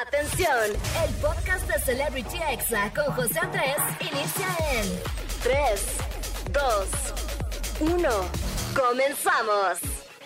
Atención, el podcast de Celebrity Exa con José Andrés inicia en 3, 2, 1. Comenzamos.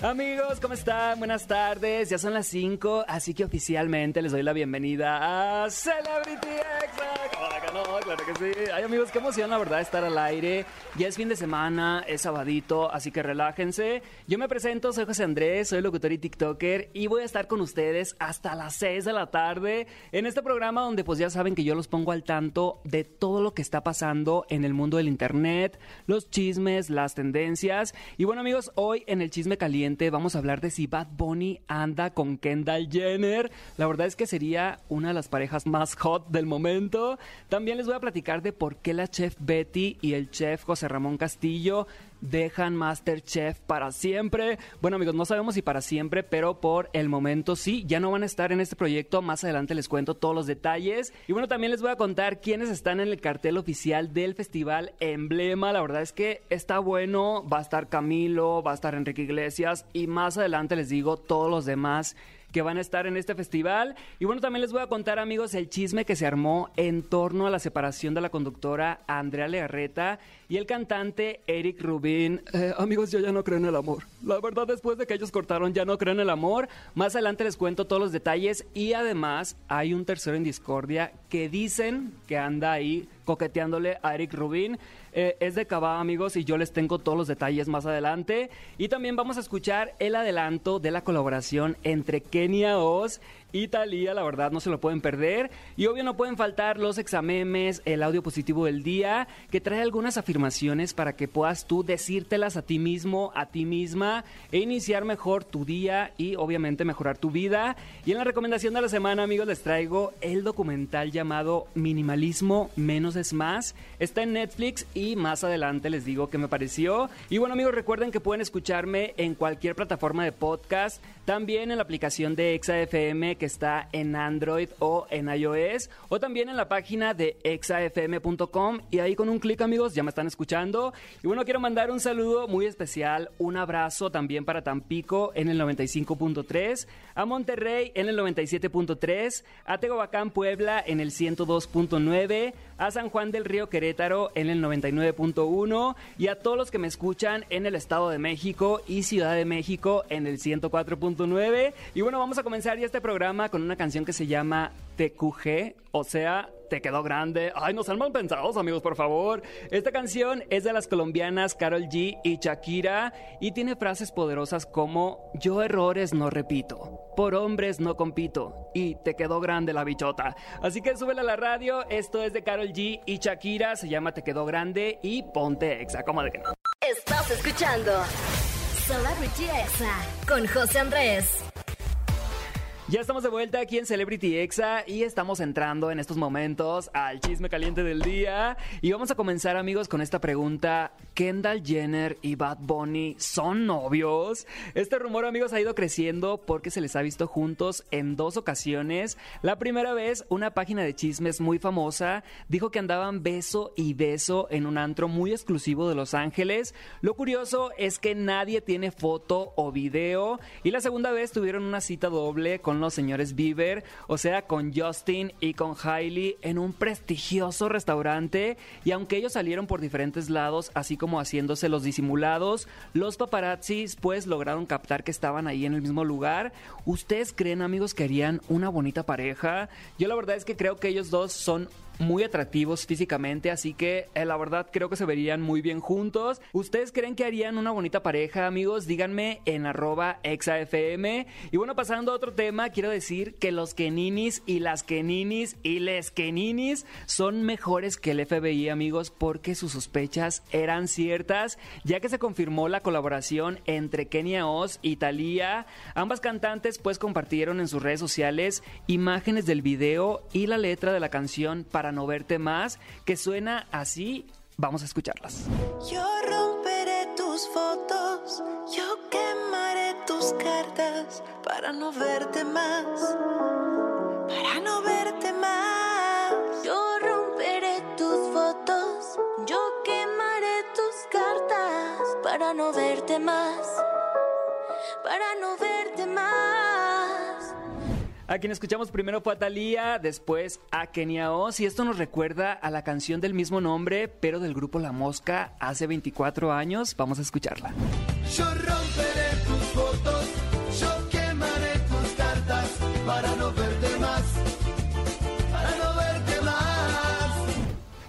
Amigos, ¿cómo están? Buenas tardes. Ya son las 5, así que oficialmente les doy la bienvenida a Celebrity Exa. Claro que sí. Ay, amigos, qué emoción, la verdad, estar al aire. Ya es fin de semana, es sabadito, así que relájense. Yo me presento, soy José Andrés, soy locutor y TikToker y voy a estar con ustedes hasta las 6 de la tarde en este programa donde pues ya saben que yo los pongo al tanto de todo lo que está pasando en el mundo del internet, los chismes, las tendencias. Y bueno, amigos, hoy en el chisme caliente vamos a hablar de si Bad Bunny anda con Kendall Jenner. La verdad es que sería una de las parejas más hot del momento. También les voy a platicar de por qué la chef Betty y el chef José Ramón Castillo dejan Masterchef para siempre. Bueno amigos, no sabemos si para siempre, pero por el momento sí, ya no van a estar en este proyecto. Más adelante les cuento todos los detalles. Y bueno, también les voy a contar quiénes están en el cartel oficial del festival Emblema. La verdad es que está bueno. Va a estar Camilo, va a estar Enrique Iglesias y más adelante les digo todos los demás que van a estar en este festival. Y bueno, también les voy a contar, amigos, el chisme que se armó en torno a la separación de la conductora Andrea Legarreta y el cantante Eric Rubin. Eh, amigos, yo ya no creo en el amor. La verdad, después de que ellos cortaron, ya no creo en el amor. Más adelante les cuento todos los detalles y además hay un tercero en discordia que dicen que anda ahí coqueteándole a Eric Rubin. Eh, es de Cabá, amigos, y yo les tengo todos los detalles más adelante. Y también vamos a escuchar el adelanto de la colaboración entre Kenia Oz Italia, la verdad no se lo pueden perder. Y obvio no pueden faltar los examemes, el audio positivo del día, que trae algunas afirmaciones para que puedas tú decírtelas a ti mismo, a ti misma, e iniciar mejor tu día y obviamente mejorar tu vida. Y en la recomendación de la semana, amigos, les traigo el documental llamado Minimalismo Menos es Más. Está en Netflix y más adelante les digo qué me pareció. Y bueno, amigos, recuerden que pueden escucharme en cualquier plataforma de podcast, también en la aplicación de ExaFM que está en Android o en iOS o también en la página de exafm.com y ahí con un clic amigos ya me están escuchando. Y bueno, quiero mandar un saludo muy especial, un abrazo también para Tampico en el 95.3, a Monterrey en el 97.3, a Tehuacán Puebla en el 102.9, a San Juan del Río Querétaro en el 99.1 y a todos los que me escuchan en el Estado de México y Ciudad de México en el 104.9. Y bueno, vamos a comenzar ya este programa con una canción que se llama TQG, o sea, te quedó grande. Ay, no sean mal pensados, amigos, por favor. Esta canción es de las colombianas Carol G y Shakira y tiene frases poderosas como yo errores no repito, por hombres no compito y te quedó grande la bichota. Así que súbela a la radio, esto es de Carol G y Shakira, se llama Te quedó grande y ponte exa, como de que no. Estás escuchando Celebrity Exa con José Andrés. Ya estamos de vuelta aquí en Celebrity Exa y estamos entrando en estos momentos al chisme caliente del día. Y vamos a comenzar, amigos, con esta pregunta: ¿Kendall Jenner y Bad Bunny son novios? Este rumor, amigos, ha ido creciendo porque se les ha visto juntos en dos ocasiones. La primera vez, una página de chismes muy famosa dijo que andaban beso y beso en un antro muy exclusivo de Los Ángeles. Lo curioso es que nadie tiene foto o video. Y la segunda vez tuvieron una cita doble con los señores Bieber, o sea, con Justin y con Hailey en un prestigioso restaurante. Y aunque ellos salieron por diferentes lados, así como haciéndose los disimulados, los paparazzis pues lograron captar que estaban ahí en el mismo lugar. ¿Ustedes creen, amigos, que harían una bonita pareja? Yo la verdad es que creo que ellos dos son muy atractivos físicamente, así que eh, la verdad creo que se verían muy bien juntos. ¿Ustedes creen que harían una bonita pareja, amigos? Díganme en arroba exafm. Y bueno, pasando a otro tema, quiero decir que los Keninis y las Keninis y les Keninis son mejores que el FBI, amigos, porque sus sospechas eran ciertas, ya que se confirmó la colaboración entre Kenia Oz y Thalía. Ambas cantantes pues compartieron en sus redes sociales imágenes del video y la letra de la canción para no verte más, que suena así. Vamos a escucharlas. Yo romperé tus fotos, yo quemaré tus cartas para no verte más, para no verte más. Yo romperé tus fotos, yo quemaré tus cartas para no verte más, para no verte más. A quien escuchamos primero fue a Thalía, después a Kenia Oz, y esto nos recuerda a la canción del mismo nombre, pero del grupo La Mosca, hace 24 años. Vamos a escucharla. Yo romperé tus fotos, yo quemaré tus cartas para no verte más, para no verte más.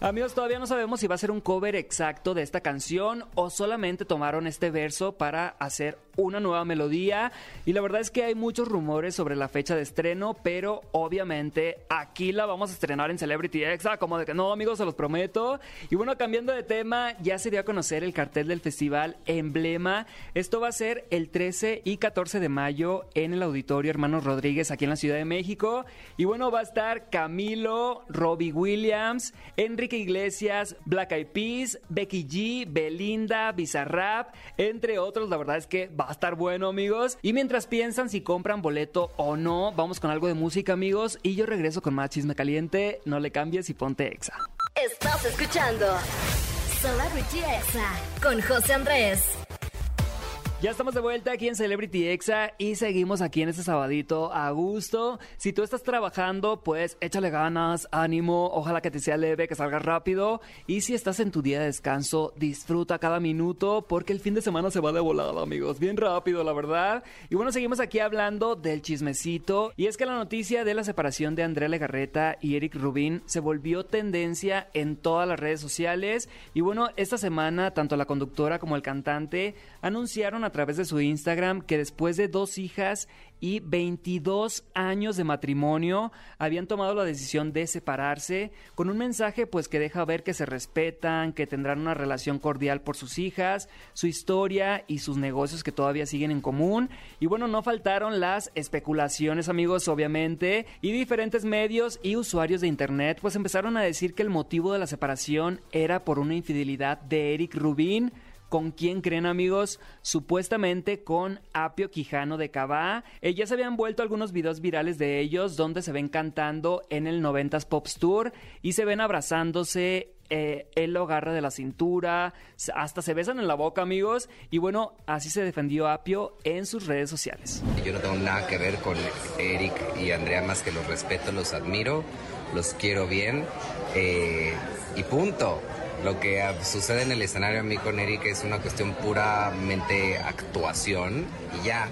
Amigos, todavía no sabemos si va a ser un cover exacto de esta canción o solamente tomaron este verso para hacer una nueva melodía y la verdad es que hay muchos rumores sobre la fecha de estreno, pero obviamente aquí la vamos a estrenar en Celebrity Exa, como de que no amigos, se los prometo. Y bueno, cambiando de tema, ya se dio a conocer el cartel del festival Emblema. Esto va a ser el 13 y 14 de mayo en el Auditorio Hermanos Rodríguez aquí en la Ciudad de México. Y bueno, va a estar Camilo, Robbie Williams, Enrique Iglesias, Black Eyed Peas, Becky G, Belinda, Bizarrap, entre otros. La verdad es que va Va a estar bueno, amigos. Y mientras piensan si compran boleto o no, vamos con algo de música, amigos. Y yo regreso con más chisme caliente. No le cambies y ponte exa. Estás escuchando Celebrity Exa con José Andrés. Ya estamos de vuelta aquí en Celebrity Exa y seguimos aquí en este sabadito a gusto. Si tú estás trabajando, pues échale ganas, ánimo, ojalá que te sea leve, que salgas rápido. Y si estás en tu día de descanso, disfruta cada minuto porque el fin de semana se va de volada, amigos. Bien rápido, la verdad. Y bueno, seguimos aquí hablando del chismecito. Y es que la noticia de la separación de Andrea Legarreta y Eric Rubin se volvió tendencia en todas las redes sociales. Y bueno, esta semana tanto la conductora como el cantante anunciaron a través de su Instagram que después de dos hijas y 22 años de matrimonio habían tomado la decisión de separarse con un mensaje pues que deja ver que se respetan, que tendrán una relación cordial por sus hijas, su historia y sus negocios que todavía siguen en común. Y bueno, no faltaron las especulaciones amigos obviamente y diferentes medios y usuarios de internet pues empezaron a decir que el motivo de la separación era por una infidelidad de Eric Rubin ¿Con quién creen amigos? Supuestamente con Apio Quijano de Cabá. Eh, ya se habían vuelto algunos videos virales de ellos donde se ven cantando en el 90s Pops Tour y se ven abrazándose eh, él lo agarra de la cintura, hasta se besan en la boca, amigos. Y bueno, así se defendió Apio en sus redes sociales. Yo no tengo nada que ver con Eric y Andrea más que los respeto, los admiro, los quiero bien eh, y punto. Lo que sucede en el escenario a mí con Eric es una cuestión puramente actuación y ya.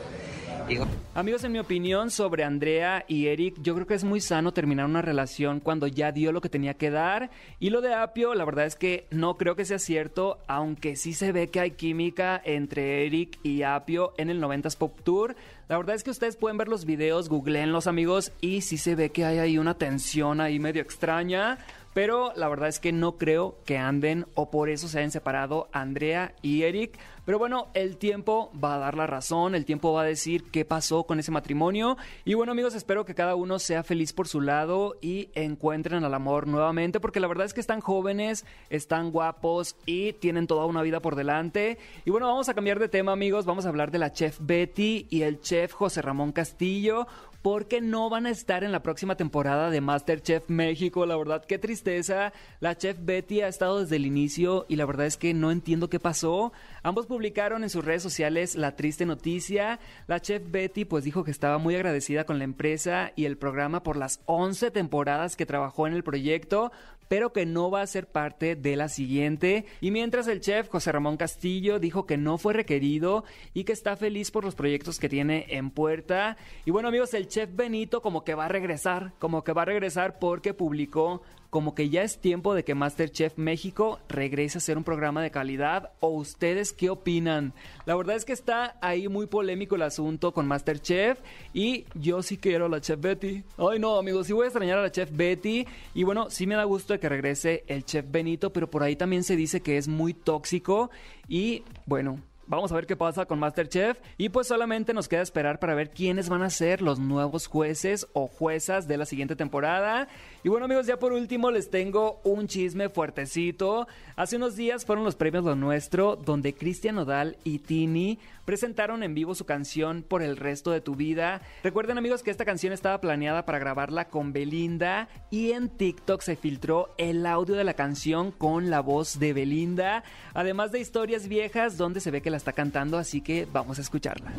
Amigos, en mi opinión sobre Andrea y Eric, yo creo que es muy sano terminar una relación cuando ya dio lo que tenía que dar. Y lo de Apio, la verdad es que no creo que sea cierto, aunque sí se ve que hay química entre Eric y Apio en el 90s Pop Tour. La verdad es que ustedes pueden ver los videos, googleenlos amigos, y sí se ve que hay ahí una tensión ahí medio extraña. Pero la verdad es que no creo que anden o por eso se hayan separado Andrea y Eric. Pero bueno, el tiempo va a dar la razón, el tiempo va a decir qué pasó con ese matrimonio. Y bueno amigos, espero que cada uno sea feliz por su lado y encuentren al amor nuevamente, porque la verdad es que están jóvenes, están guapos y tienen toda una vida por delante. Y bueno, vamos a cambiar de tema amigos, vamos a hablar de la chef Betty y el chef José Ramón Castillo, porque no van a estar en la próxima temporada de MasterChef México. La verdad, qué tristeza. La chef Betty ha estado desde el inicio y la verdad es que no entiendo qué pasó. Ambos publicaron en sus redes sociales la triste noticia. La chef Betty pues dijo que estaba muy agradecida con la empresa y el programa por las 11 temporadas que trabajó en el proyecto, pero que no va a ser parte de la siguiente. Y mientras el chef José Ramón Castillo dijo que no fue requerido y que está feliz por los proyectos que tiene en puerta. Y bueno amigos, el chef Benito como que va a regresar, como que va a regresar porque publicó como que ya es tiempo de que Masterchef México regrese a ser un programa de calidad o ustedes qué opinan. La verdad es que está ahí muy polémico el asunto con Masterchef y yo sí quiero a la chef Betty. Ay no amigos, sí voy a extrañar a la chef Betty y bueno, sí me da gusto de que regrese el chef Benito, pero por ahí también se dice que es muy tóxico y bueno, Vamos a ver qué pasa con Masterchef y pues solamente nos queda esperar para ver quiénes van a ser los nuevos jueces o juezas de la siguiente temporada. Y bueno amigos, ya por último les tengo un chisme fuertecito. Hace unos días fueron los premios Lo Nuestro donde Cristian Odal y Tini presentaron en vivo su canción Por el resto de tu vida. Recuerden amigos que esta canción estaba planeada para grabarla con Belinda y en TikTok se filtró el audio de la canción con la voz de Belinda, además de historias viejas donde se ve que la está cantando, así que vamos a escucharla.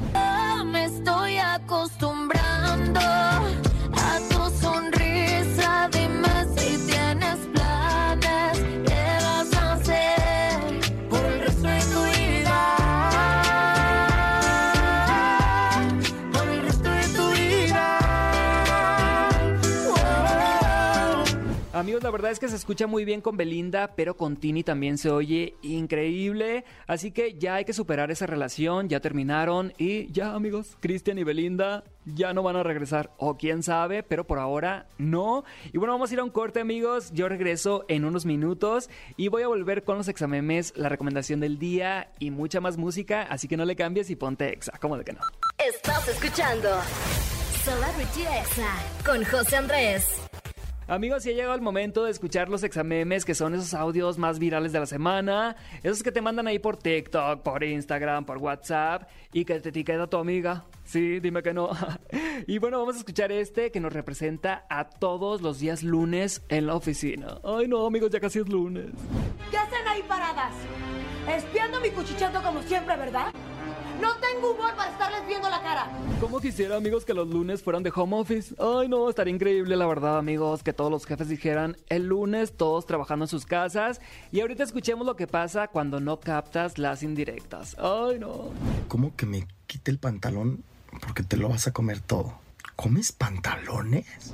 Me estoy acostumbrando la verdad es que se escucha muy bien con Belinda, pero con Tini también se oye increíble. Así que ya hay que superar esa relación, ya terminaron y ya, amigos, Cristian y Belinda ya no van a regresar. O quién sabe, pero por ahora no. Y bueno, vamos a ir a un corte, amigos. Yo regreso en unos minutos y voy a volver con los examemes, la recomendación del día y mucha más música. Así que no le cambies y ponte exa, ¿cómo de que no? Estás escuchando Celebrity Exa con José Andrés. Amigos, ya llegado el momento de escuchar los examemes, que son esos audios más virales de la semana, esos que te mandan ahí por TikTok, por Instagram, por WhatsApp y que te etiqueta tu amiga. Sí, dime que no. y bueno, vamos a escuchar este que nos representa a todos los días lunes en la oficina. Ay, no, amigos, ya casi es lunes. ¿Qué hacen ahí paradas? Espiando mi cuchicheto como siempre, ¿verdad? No tengo humor para estarles viendo la cara. ¿Cómo quisiera, amigos, que los lunes fueran de home office? Ay, no, estaría increíble, la verdad, amigos, que todos los jefes dijeran el lunes todos trabajando en sus casas. Y ahorita escuchemos lo que pasa cuando no captas las indirectas. Ay, no. ¿Cómo que me quite el pantalón porque te lo vas a comer todo? ¿Comes pantalones?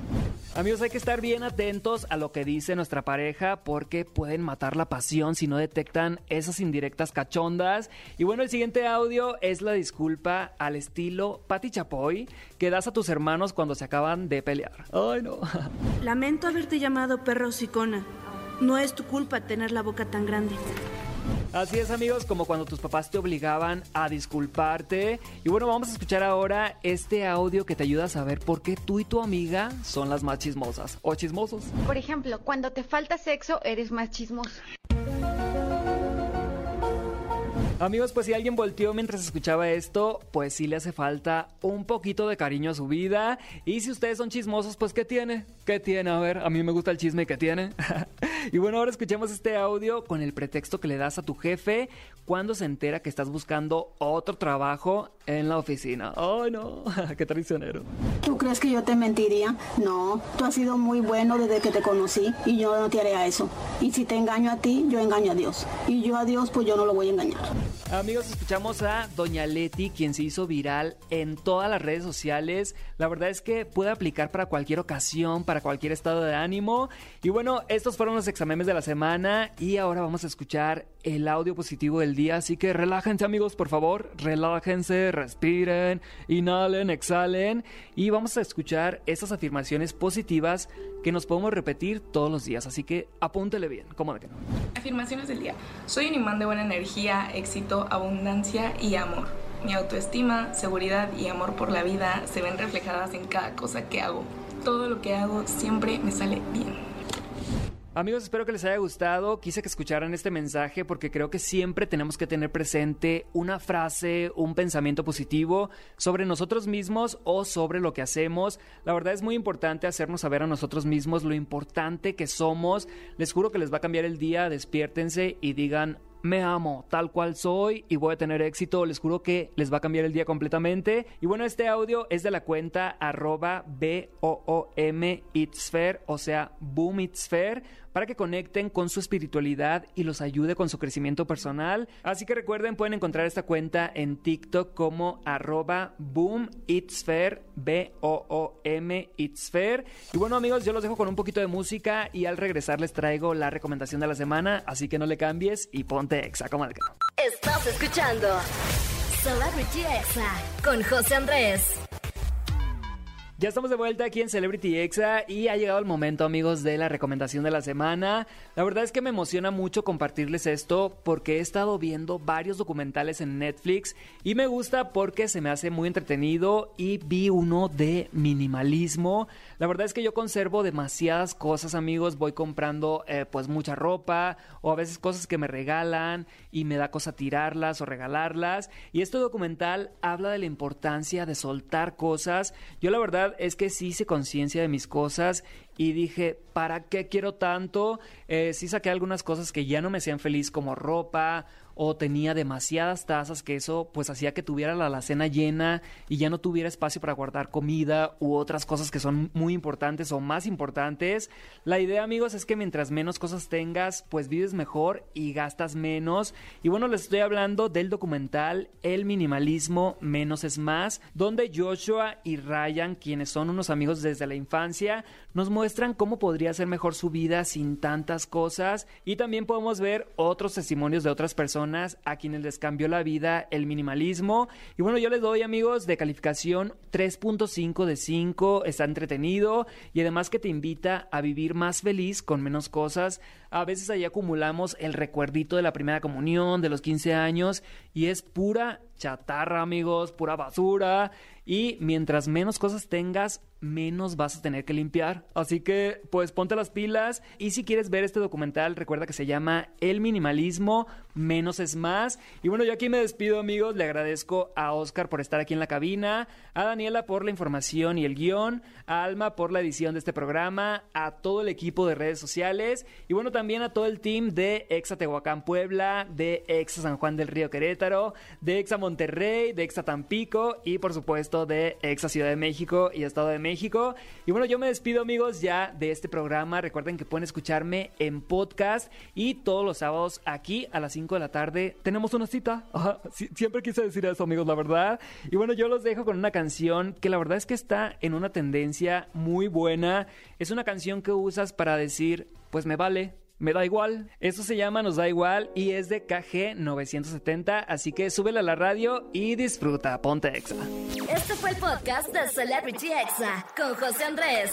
Amigos, hay que estar bien atentos a lo que dice nuestra pareja porque pueden matar la pasión si no detectan esas indirectas cachondas. Y bueno, el siguiente audio es la disculpa al estilo Pati Chapoy que das a tus hermanos cuando se acaban de pelear. Ay, no. Lamento haberte llamado perro sicona. No es tu culpa tener la boca tan grande. Así es amigos, como cuando tus papás te obligaban a disculparte. Y bueno, vamos a escuchar ahora este audio que te ayuda a saber por qué tú y tu amiga son las más chismosas o chismosos. Por ejemplo, cuando te falta sexo, eres más chismoso. Amigos, pues si alguien volteó mientras escuchaba esto, pues sí le hace falta un poquito de cariño a su vida. Y si ustedes son chismosos, pues ¿qué tiene? ¿Qué tiene? A ver, a mí me gusta el chisme, ¿qué tiene? y bueno, ahora escuchemos este audio con el pretexto que le das a tu jefe cuando se entera que estás buscando otro trabajo en la oficina. ¡Ay, no! ¡Qué traicionero! ¿Tú crees que yo te mentiría? No, tú has sido muy bueno desde que te conocí y yo no te haré a eso. Y si te engaño a ti, yo engaño a Dios. Y yo a Dios, pues yo no lo voy a engañar. Amigos, escuchamos a Doña Leti, quien se hizo viral en todas las redes sociales. La verdad es que puede aplicar para cualquier ocasión, para cualquier estado de ánimo. Y bueno, estos fueron los exámenes de la semana y ahora vamos a escuchar el audio positivo del día. Así que relájense amigos, por favor. Relájense, respiren, inhalen, exhalen. Y vamos a escuchar estas afirmaciones positivas que nos podemos repetir todos los días. Así que apúntele bien, ¿cómo de que no? Afirmaciones del día. Soy un imán de buena energía, éxito, abundancia y amor. Mi autoestima, seguridad y amor por la vida se ven reflejadas en cada cosa que hago. Todo lo que hago siempre me sale bien. Amigos, espero que les haya gustado. Quise que escucharan este mensaje porque creo que siempre tenemos que tener presente una frase, un pensamiento positivo sobre nosotros mismos o sobre lo que hacemos. La verdad es muy importante hacernos saber a nosotros mismos lo importante que somos. Les juro que les va a cambiar el día. Despiértense y digan, me amo tal cual soy y voy a tener éxito. Les juro que les va a cambiar el día completamente. Y bueno, este audio es de la cuenta arroba B-O-O-M o sea, Boom para que conecten con su espiritualidad y los ayude con su crecimiento personal. Así que recuerden, pueden encontrar esta cuenta en TikTok como arroba Boom Itzfer, B-O-O-M Itzfer. Y bueno, amigos, yo los dejo con un poquito de música y al regresar les traigo la recomendación de la semana. Así que no le cambies y ponte Exa, como. Estás escuchando Celebrity Exa con José Andrés. Ya estamos de vuelta aquí en Celebrity Exa y ha llegado el momento, amigos, de la recomendación de la semana. La verdad es que me emociona mucho compartirles esto porque he estado viendo varios documentales en Netflix y me gusta porque se me hace muy entretenido y vi uno de minimalismo. La verdad es que yo conservo demasiadas cosas, amigos. Voy comprando eh, pues mucha ropa o a veces cosas que me regalan y me da cosa tirarlas o regalarlas. Y este documental habla de la importancia de soltar cosas. Yo la verdad es que sí hice conciencia de mis cosas y dije, ¿para qué quiero tanto? Eh, sí saqué algunas cosas que ya no me hacían feliz como ropa o tenía demasiadas tazas que eso pues hacía que tuviera la alacena llena y ya no tuviera espacio para guardar comida u otras cosas que son muy importantes o más importantes. La idea amigos es que mientras menos cosas tengas pues vives mejor y gastas menos. Y bueno les estoy hablando del documental El minimalismo menos es más donde Joshua y Ryan quienes son unos amigos desde la infancia nos muestran muestran cómo podría ser mejor su vida sin tantas cosas y también podemos ver otros testimonios de otras personas a quienes les cambió la vida el minimalismo. Y bueno, yo les doy amigos de calificación 3.5 de 5, está entretenido y además que te invita a vivir más feliz con menos cosas. A veces ahí acumulamos el recuerdito de la primera comunión, de los 15 años y es pura chatarra amigos, pura basura y mientras menos cosas tengas, menos vas a tener que limpiar. Así que, pues ponte las pilas. Y si quieres ver este documental, recuerda que se llama El minimalismo, menos es más. Y bueno, yo aquí me despido, amigos. Le agradezco a Oscar por estar aquí en la cabina, a Daniela por la información y el guion, a Alma por la edición de este programa, a todo el equipo de redes sociales y bueno, también a todo el team de Exa Tehuacán Puebla, de Exa San Juan del Río Querétaro, de Exa Monterrey, de Exa Tampico y por supuesto de Exa Ciudad de México y Estado de México. Y bueno, yo me despido, amigos, ya de este programa. Recuerden que pueden escucharme en podcast y todos los sábados aquí a las 5 de la tarde tenemos una cita. Siempre quise decir eso, amigos, la verdad. Y bueno, yo los dejo con una canción que la verdad es que está en una tendencia muy buena. Es una canción que usas para decir, pues me vale, me da igual. Esto se llama Nos da igual y es de KG 970, así que súbele a la radio y disfruta. Ponte Exa. Este fue el podcast de Celebrity Exa con José Andrés.